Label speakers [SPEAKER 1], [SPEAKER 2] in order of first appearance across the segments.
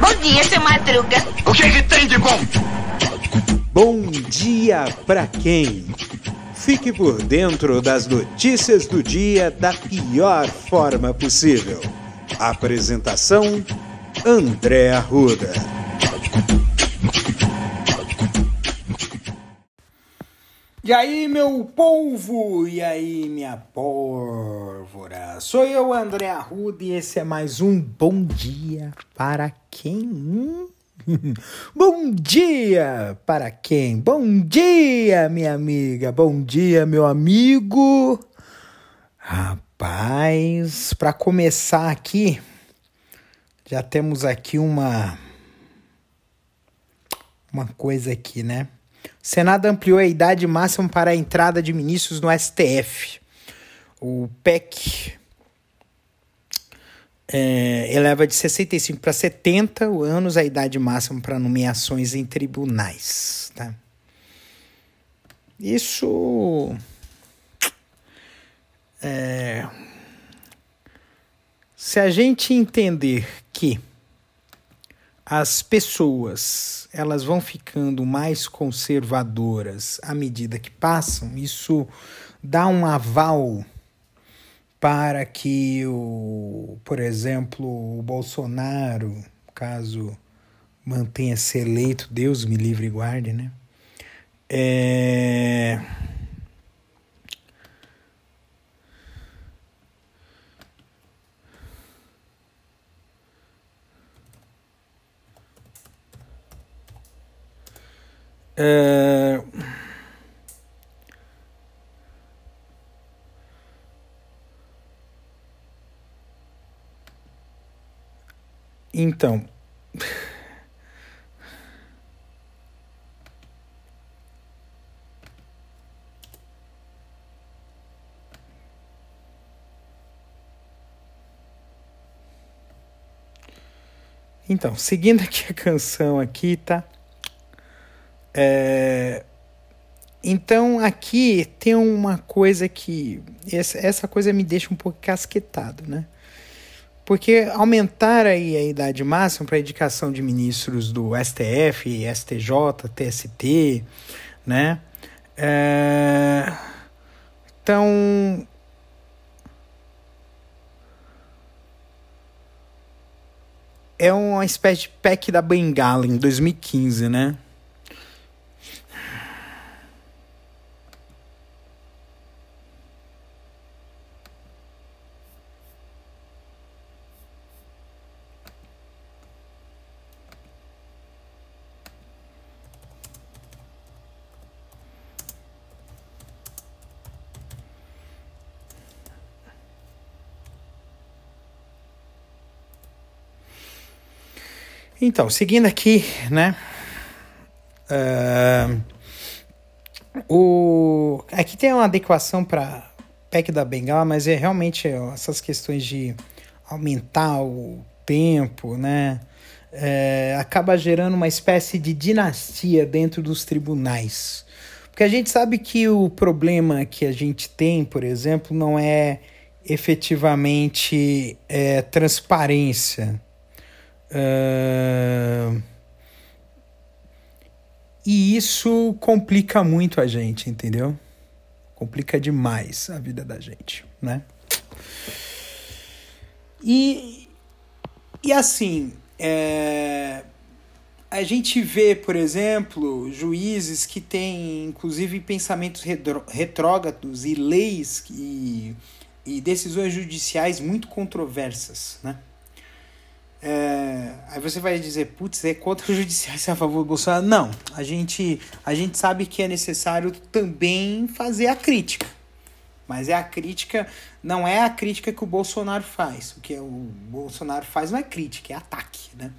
[SPEAKER 1] Bom dia, seu Madruga.
[SPEAKER 2] O que, que tem de bom?
[SPEAKER 3] Bom dia pra quem? Fique por dentro das notícias do dia da pior forma possível. Apresentação: André Arruda. E aí, meu polvo? E aí, minha pólvora? Sou eu, André Arruda, e esse é mais um Bom Dia para quem? Bom dia para quem? Bom dia, minha amiga. Bom dia, meu amigo. Rapaz, para começar aqui, já temos aqui uma uma coisa aqui, né? O Senado ampliou a idade máxima para a entrada de ministros no STF. O PEC é, eleva de 65 para 70 anos a idade máxima para nomeações em tribunais. Tá? Isso. É, se a gente entender que as pessoas elas vão ficando mais conservadoras à medida que passam, isso dá um aval para que o, por exemplo, o Bolsonaro, caso mantenha ser eleito, Deus me livre e guarde, né? É... É... Então. Então, seguindo aqui a canção aqui, tá? É... Então, aqui tem uma coisa que... Essa, coisa me deixa um pouco casquetado, né? Porque aumentar aí a idade máxima para indicação de ministros do STF, STJ, TST, né? É... Então, é uma espécie de PEC da Bengala em 2015, né? Então, seguindo aqui, né? Uh, o, aqui tem uma adequação para PEC da Bengala, mas é realmente essas questões de aumentar o tempo, né? É, acaba gerando uma espécie de dinastia dentro dos tribunais. Porque a gente sabe que o problema que a gente tem, por exemplo, não é efetivamente é, transparência Uh... E isso complica muito a gente, entendeu? Complica demais a vida da gente, né? E, e assim, é, a gente vê, por exemplo, juízes que têm, inclusive, pensamentos retrógrados e leis e, e decisões judiciais muito controversas, né? É, aí você vai dizer, putz, é contra o judiciário é a favor do Bolsonaro. Não, a gente, a gente sabe que é necessário também fazer a crítica. Mas é a crítica, não é a crítica que o Bolsonaro faz. O que o Bolsonaro faz não é crítica, é ataque, né?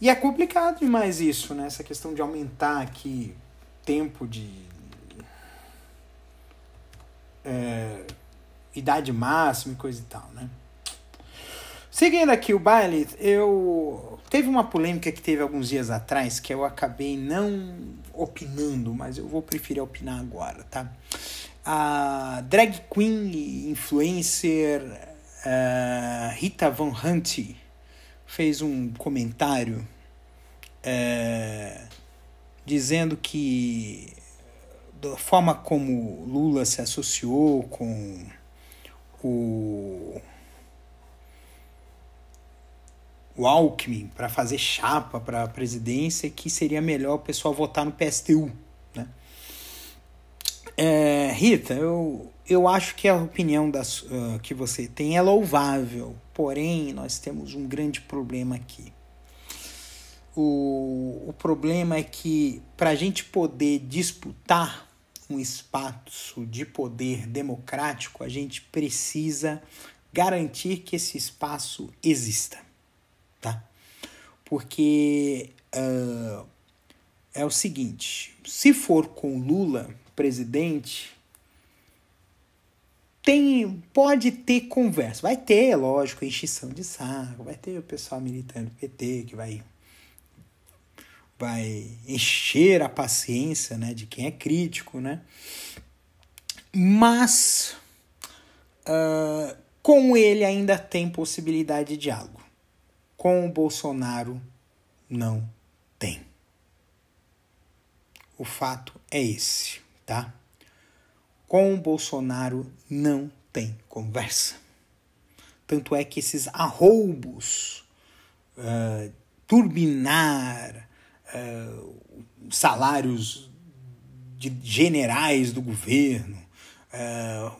[SPEAKER 3] E é complicado demais isso, né? Essa questão de aumentar aqui tempo de. É, idade máxima e coisa e tal, né? Seguindo aqui o baile, eu teve uma polêmica que teve alguns dias atrás que eu acabei não opinando, mas eu vou preferir opinar agora, tá? A drag queen influencer uh, Rita Von Hunt fez um comentário uh, dizendo que da forma como Lula se associou com o o Alckmin para fazer chapa para a presidência que seria melhor o pessoal votar no PSTU. Né? É, Rita, eu, eu acho que a opinião das, uh, que você tem é louvável, porém nós temos um grande problema aqui. O, o problema é que para a gente poder disputar um espaço de poder democrático, a gente precisa garantir que esse espaço exista tá? Porque uh, é o seguinte: se for com Lula presidente, tem, pode ter conversa. Vai ter, lógico, enchição de saco, vai ter o pessoal militando do PT que vai vai encher a paciência, né, de quem é crítico, né? Mas uh, com ele ainda tem possibilidade de diálogo com o Bolsonaro não tem. O fato é esse, tá? Com o Bolsonaro não tem conversa. Tanto é que esses arroubos, uh, turbinar uh, salários de generais do governo, uh,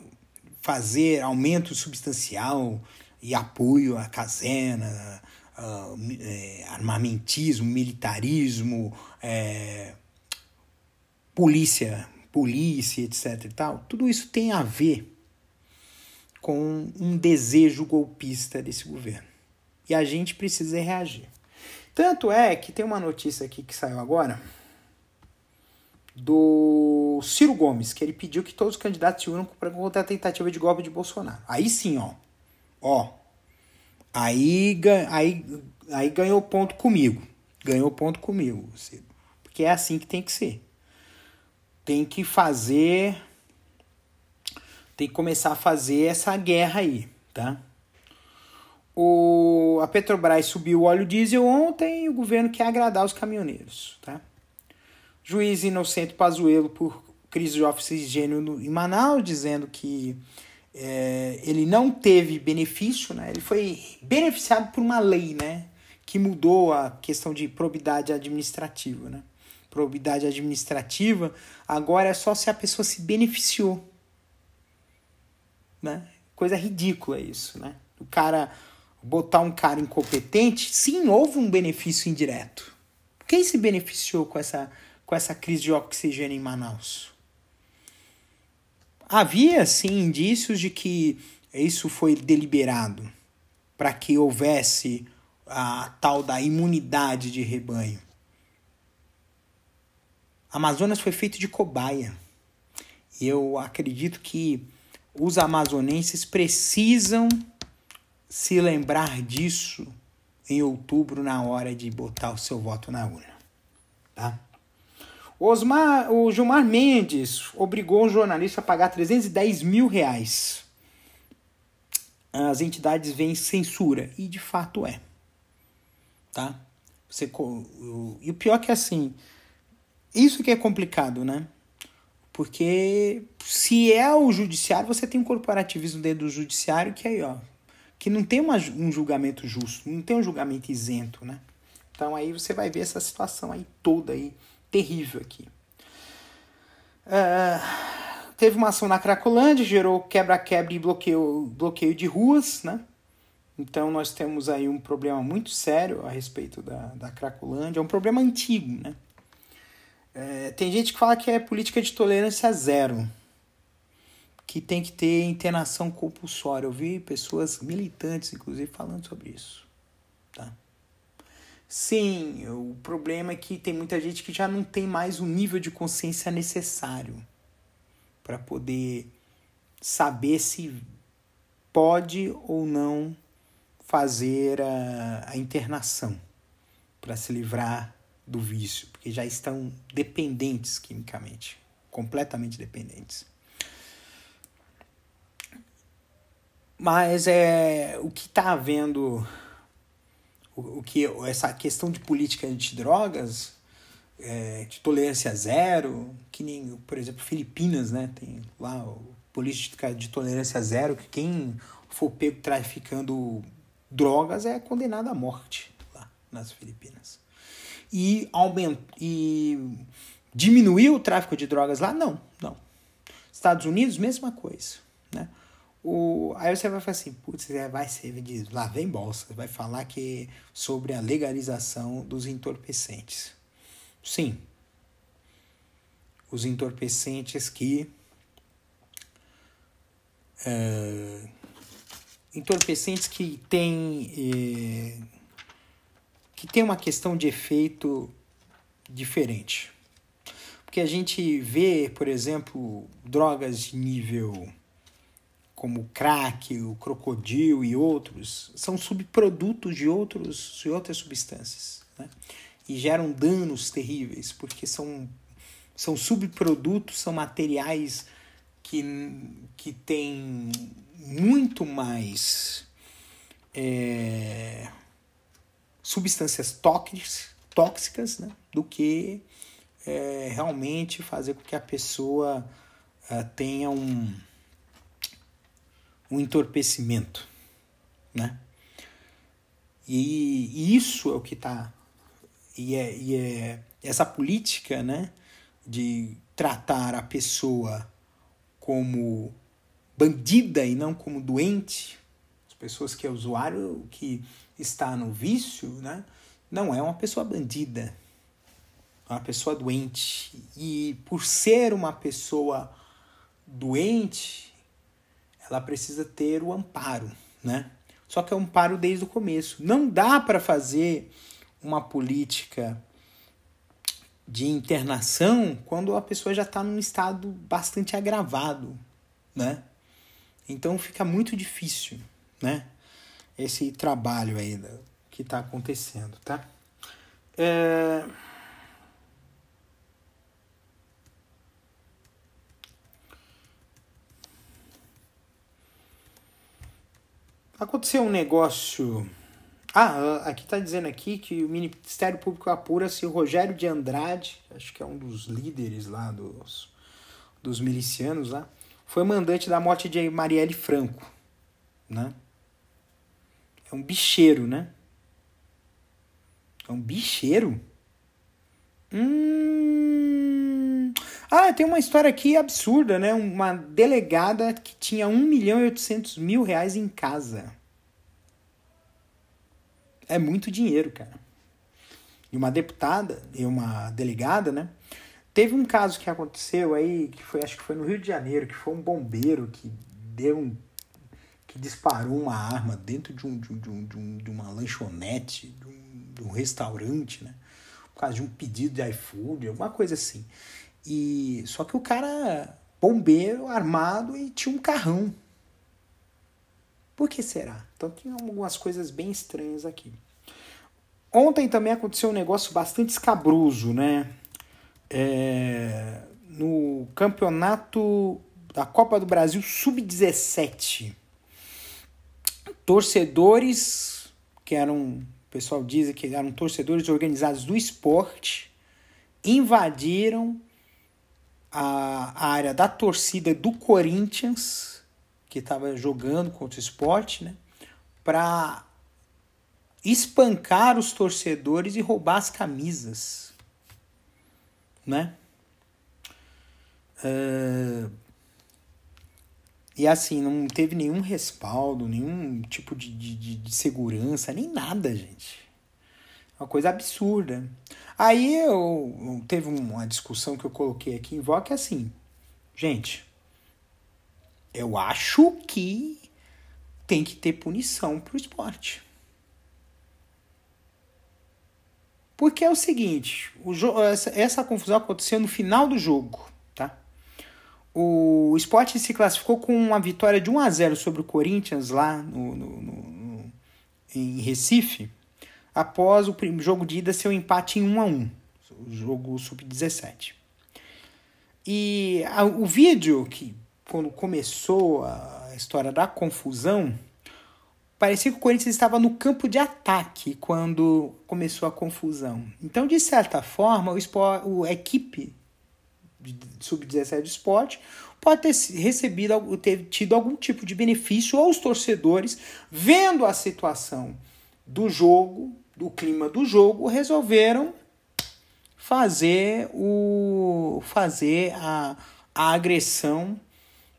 [SPEAKER 3] fazer aumento substancial e apoio à casena, uh, é, armamentismo, militarismo, é, polícia, polícia, etc. e tal, tudo isso tem a ver com um desejo golpista desse governo. E a gente precisa reagir. Tanto é que tem uma notícia aqui que saiu agora do Ciro Gomes, que ele pediu que todos os candidatos se unam contra a tentativa de golpe de Bolsonaro. Aí sim, ó. Ó, Aí, aí, aí ganhou ponto comigo. Ganhou ponto comigo. Porque é assim que tem que ser. Tem que fazer. Tem que começar a fazer essa guerra aí, tá? O, a Petrobras subiu o óleo diesel ontem e o governo quer agradar os caminhoneiros, tá? Juiz inocente Pazuello por crise de oxigênio em Manaus, dizendo que é, ele não teve benefício, né? ele foi beneficiado por uma lei né? que mudou a questão de probidade administrativa. Né? Probidade administrativa agora é só se a pessoa se beneficiou. Né? Coisa ridícula isso. Né? O cara botar um cara incompetente, sim, houve um benefício indireto. Quem se beneficiou com essa, com essa crise de oxigênio em Manaus? Havia sim indícios de que isso foi deliberado para que houvesse a tal da imunidade de rebanho. Amazonas foi feito de cobaia. E eu acredito que os amazonenses precisam se lembrar disso em outubro na hora de botar o seu voto na urna, tá? Osmar, o Gilmar Mendes obrigou um jornalista a pagar 310 mil reais. As entidades veem censura, e de fato é. Tá? Você, e o pior é que é assim, isso que é complicado, né? Porque se é o judiciário, você tem um corporativismo dentro do judiciário que aí, ó, que não tem uma, um julgamento justo, não tem um julgamento isento, né? Então aí você vai ver essa situação aí toda aí terrível aqui. Uh, teve uma ação na Cracolândia, gerou quebra-quebra e bloqueio, bloqueio de ruas, né? Então nós temos aí um problema muito sério a respeito da, da Cracolândia. É um problema antigo, né? É, tem gente que fala que é política de tolerância zero, que tem que ter internação compulsória. Eu vi pessoas militantes, inclusive, falando sobre isso. Tá? Sim, o problema é que tem muita gente que já não tem mais o nível de consciência necessário para poder saber se pode ou não fazer a, a internação para se livrar do vício, porque já estão dependentes quimicamente, completamente dependentes. Mas é o que está havendo, o, o, que essa questão de política de drogas, é, de tolerância zero, que nem, por exemplo, Filipinas, né? Tem lá política de tolerância zero, que quem for pego traficando drogas é condenado à morte lá nas Filipinas. E, aument, e diminuiu o tráfico de drogas lá? Não, não. Estados Unidos, mesma coisa. Né? O, aí você vai falar assim, putz, é, vai ser vendido. Lá vem bolsa, vai falar que sobre a legalização dos entorpecentes. Sim. Os entorpecentes que. Uh, entorpecentes que têm. Eh, que tem uma questão de efeito diferente. Porque a gente vê, por exemplo, drogas de nível como o crack, o crocodilo e outros, são subprodutos de, outros, de outras substâncias. Né? E geram danos terríveis, porque são, são subprodutos, são materiais que, que têm muito mais é, substâncias tóxicas, tóxicas né? do que é, realmente fazer com que a pessoa é, tenha um um entorpecimento, né? E, e isso é o que está e é, e é essa política, né, de tratar a pessoa como bandida e não como doente, as pessoas que é usuário que está no vício, né, não é uma pessoa bandida, é uma pessoa doente. E por ser uma pessoa doente, ela precisa ter o amparo, né? Só que é um amparo desde o começo. Não dá para fazer uma política de internação quando a pessoa já está num estado bastante agravado, né? Então fica muito difícil, né? Esse trabalho aí que está acontecendo, tá? É... Aconteceu um negócio. Ah, aqui está dizendo aqui que o Ministério Público apura se o Rogério de Andrade, acho que é um dos líderes lá dos, dos milicianos lá, foi mandante da morte de Marielle Franco, né? É um bicheiro, né? É um bicheiro? Hum... Ah, tem uma história aqui absurda, né? Uma delegada que tinha 1 milhão e 800 mil reais em casa. É muito dinheiro, cara. E uma deputada e uma delegada, né? Teve um caso que aconteceu aí, que foi, acho que foi no Rio de Janeiro, que foi um bombeiro que deu um. que disparou uma arma dentro de, um, de, um, de, um, de uma lanchonete, de um, de um restaurante, né? Por causa de um pedido de iFood, alguma coisa assim. E só que o cara bombeiro armado e tinha um carrão. Por que será? Então tem algumas coisas bem estranhas aqui. Ontem também aconteceu um negócio bastante escabroso, né? É, no campeonato da Copa do Brasil Sub-17. Torcedores, que eram, o pessoal diz que eram torcedores organizados do esporte, invadiram a, área da torcida do Corinthians, que estava jogando contra o esporte, né? Para espancar os torcedores e roubar as camisas, né? Uh, e assim, não teve nenhum respaldo, nenhum tipo de, de, de segurança, nem nada, gente. Uma coisa absurda. Aí eu, teve uma discussão que eu coloquei aqui em que é assim, gente, eu acho que tem que ter punição pro esporte. Porque é o seguinte, o essa, essa confusão aconteceu no final do jogo, tá? O esporte se classificou com uma vitória de 1 a 0 sobre o Corinthians lá no, no, no em Recife após o jogo de ida ser um empate em 1 a 1 o jogo sub-17. E a, o vídeo que quando começou a, história da confusão, parecia que o Corinthians estava no campo de ataque quando começou a confusão. Então, de certa forma, o esporte, a equipe sub-17 do esporte pode ter recebido, ter tido algum tipo de benefício, ou os torcedores, vendo a situação do jogo, do clima do jogo, resolveram fazer o fazer a, a agressão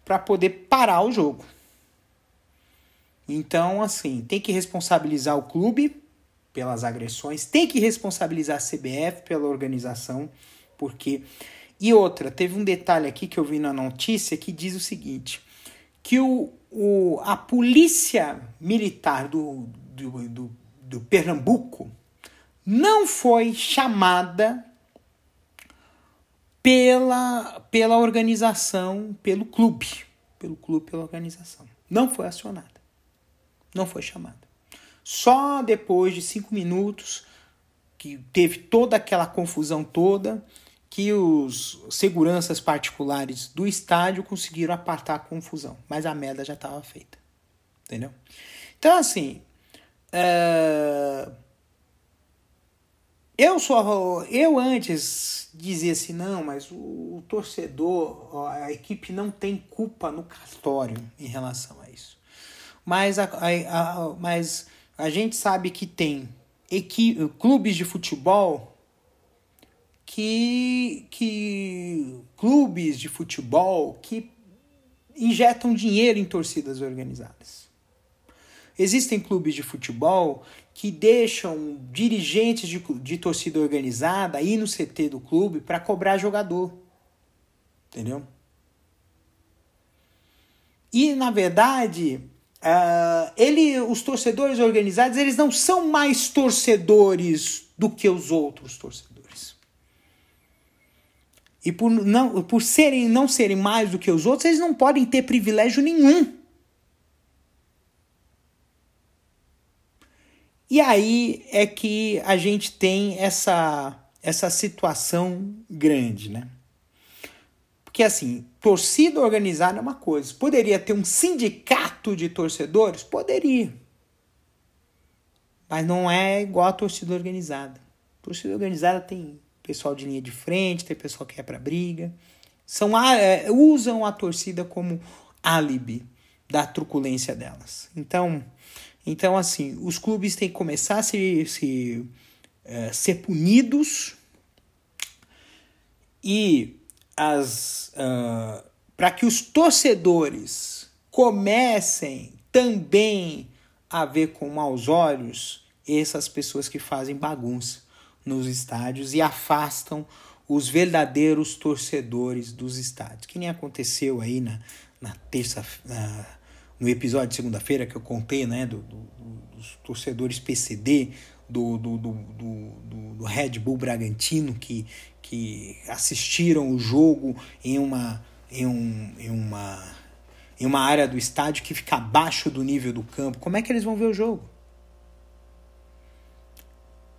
[SPEAKER 3] para poder parar o jogo. Então, assim, tem que responsabilizar o clube pelas agressões, tem que responsabilizar a CBF pela organização, porque e outra, teve um detalhe aqui que eu vi na notícia que diz o seguinte: que o, o, a polícia militar do, do, do, do Pernambuco não foi chamada pela, pela organização, pelo clube. Pelo clube, pela organização. Não foi acionada. Não foi chamada. Só depois de cinco minutos, que teve toda aquela confusão toda, que os seguranças particulares do estádio conseguiram apartar a confusão. Mas a merda já estava feita. Entendeu? Então, assim. É... Eu sou. Eu antes dizia assim, não, mas o, o torcedor, a equipe não tem culpa no cartório em relação a isso. Mas a, a, a mas a gente sabe que tem equi, clubes de futebol que, que clubes de futebol que injetam dinheiro em torcidas organizadas. Existem clubes de futebol que deixam dirigentes de, de torcida organizada ir no CT do clube para cobrar jogador. Entendeu? E, na verdade, uh, ele, os torcedores organizados eles não são mais torcedores do que os outros torcedores. E por, não, por serem, não serem mais do que os outros, eles não podem ter privilégio nenhum. E aí é que a gente tem essa, essa situação grande, né? Porque assim, torcida organizada é uma coisa. Poderia ter um sindicato de torcedores? Poderia. Mas não é igual a torcida organizada. Torcida organizada tem pessoal de linha de frente, tem pessoal que é para briga. São, é, usam a torcida como álibi da truculência delas. Então, então assim, os clubes têm que começar a se, se é, ser punidos e as uh, para que os torcedores comecem também a ver com maus olhos essas pessoas que fazem bagunça nos estádios e afastam os verdadeiros torcedores dos estádios. Que nem aconteceu aí na, na terça, na, no episódio de segunda-feira que eu contei, né, do, do, dos torcedores PCD, do, do, do, do, Red Bull Bragantino, que, que assistiram o jogo em uma, em, um, em, uma, em uma área do estádio que fica abaixo do nível do campo. Como é que eles vão ver o jogo?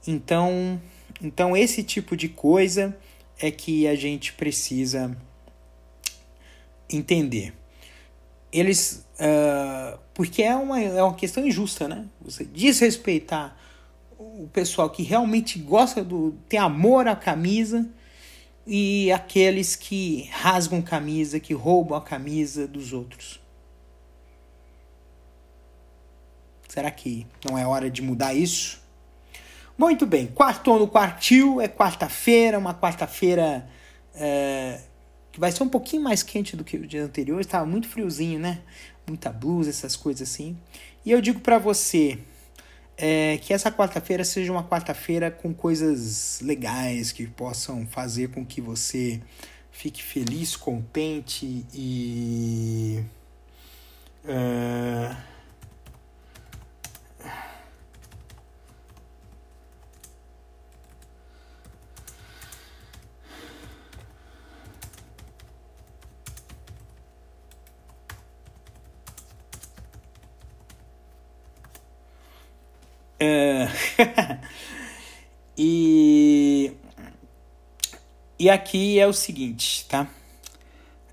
[SPEAKER 3] Então, então, esse tipo de coisa é que a gente precisa entender. Eles. Uh, porque é uma, é uma questão injusta, né? Você desrespeitar o pessoal que realmente gosta do. tem amor à camisa e aqueles que rasgam camisa, que roubam a camisa dos outros. Será que não é hora de mudar isso? Muito bem, quarto no quartil, é quarta-feira, uma quarta-feira é, que vai ser um pouquinho mais quente do que o dia anterior, estava muito friozinho, né? Muita blusa, essas coisas assim. E eu digo para você é, que essa quarta-feira seja uma quarta-feira com coisas legais que possam fazer com que você fique feliz, contente e. Uh, É... e e aqui é o seguinte, tá?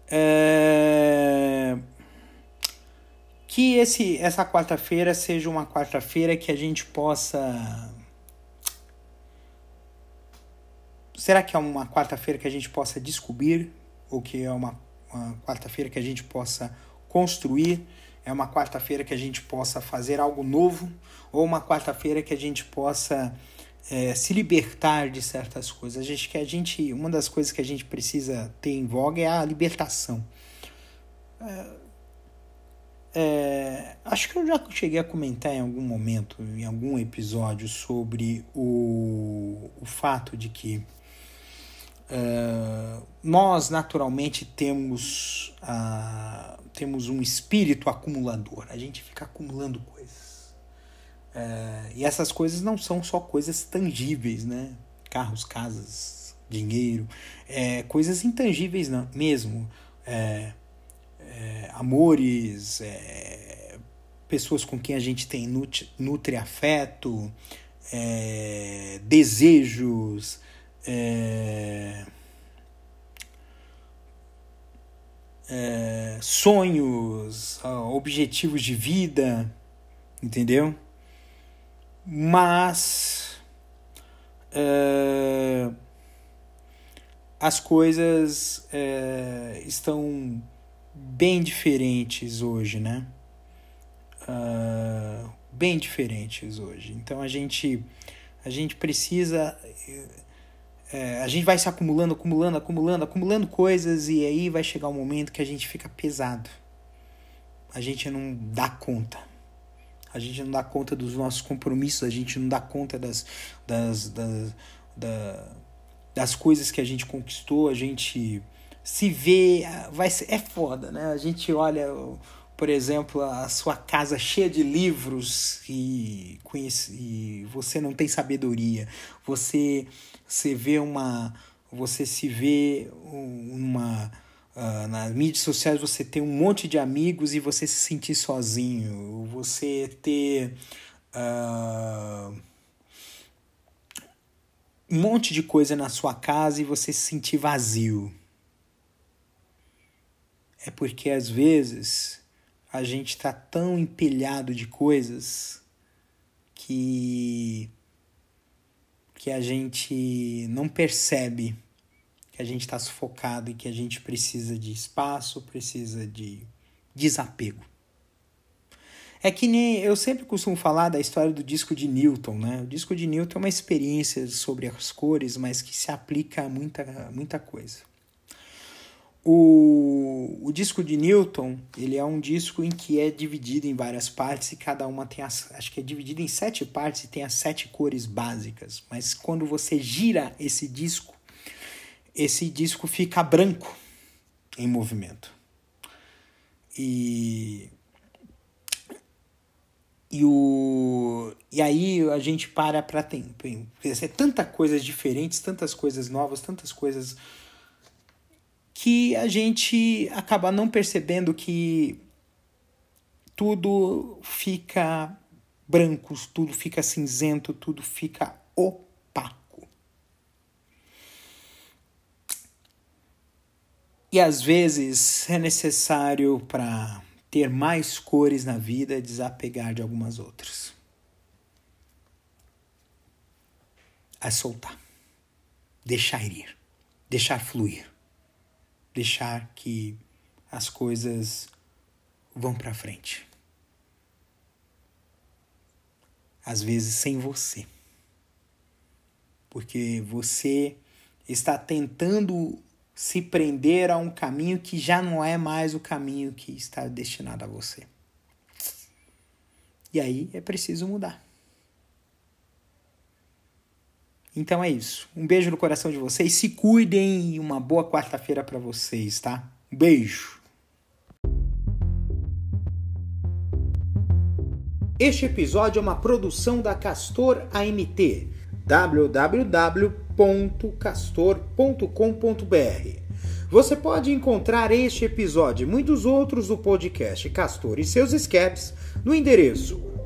[SPEAKER 3] É... que esse, essa quarta-feira seja uma quarta-feira que a gente possa. Será que é uma quarta-feira que a gente possa descobrir? Ou que é uma, uma quarta-feira que a gente possa construir? É uma quarta-feira que a gente possa fazer algo novo? Ou uma quarta-feira que a gente possa é, se libertar de certas coisas? A gente, que a gente, uma das coisas que a gente precisa ter em voga é a libertação. É, é, acho que eu já cheguei a comentar em algum momento, em algum episódio, sobre o, o fato de que é, nós naturalmente temos, uh, temos um espírito acumulador. A gente fica acumulando coisas. É, e essas coisas não são só coisas tangíveis, né? Carros, casas, dinheiro, é, coisas intangíveis não, mesmo. É, é, amores, é, pessoas com quem a gente tem nutre, nutre afeto, desejos, é, é, sonhos, objetivos de vida, entendeu? Mas é, as coisas estão bem diferentes hoje, né? Uh, bem diferentes hoje. Então a gente a gente precisa é, a gente vai se acumulando, acumulando, acumulando, acumulando coisas e aí vai chegar um momento que a gente fica pesado. A gente não dá conta. A gente não dá conta dos nossos compromissos, a gente não dá conta das, das, das, das, das coisas que a gente conquistou, a gente se vê, vai ser, é foda, né? A gente olha, por exemplo, a sua casa cheia de livros e, conhece, e você não tem sabedoria. Você se vê uma, você se vê uma uh, nas mídias sociais você tem um monte de amigos e você se sentir sozinho. Você ter uh, um monte de coisa na sua casa e você se sentir vazio é porque às vezes a gente está tão empilhado de coisas que que a gente não percebe que a gente está sufocado e que a gente precisa de espaço, precisa de desapego. É que nem eu sempre costumo falar da história do disco de Newton, né? O disco de Newton é uma experiência sobre as cores, mas que se aplica a muita, muita coisa. O, disco de Newton, ele é um disco em que é dividido em várias partes e cada uma tem as, acho que é dividido em sete partes e tem as sete cores básicas. Mas quando você gira esse disco, esse disco fica branco em movimento. E e, o, e aí a gente para para ter, ter tanta coisas diferentes, tantas coisas novas, tantas coisas que a gente acaba não percebendo que tudo fica branco, tudo fica cinzento, tudo fica opaco. E às vezes é necessário para ter mais cores na vida desapegar de algumas outras. A soltar. Deixar ir. Deixar fluir deixar que as coisas vão para frente. Às vezes sem você. Porque você está tentando se prender a um caminho que já não é mais o caminho que está destinado a você. E aí é preciso mudar. Então é isso. Um beijo no coração de vocês. Se cuidem e uma boa quarta-feira para vocês, tá? Um beijo. Este episódio é uma produção da Castor AMT. www.castor.com.br. Você pode encontrar este episódio e muitos outros do podcast Castor e seus escapes no endereço